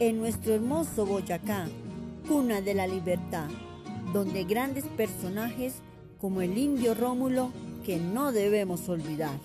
en nuestro hermoso Boyacá, cuna de la libertad, donde grandes personajes como el indio Rómulo, que no debemos olvidar.